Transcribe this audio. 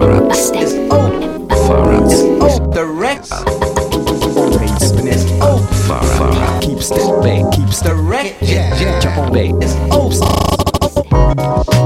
Far is oh. Far is oh. The Far far. Keeps the bass. Keeps the wreck. Yeah yeah. Jump on bass. Oh.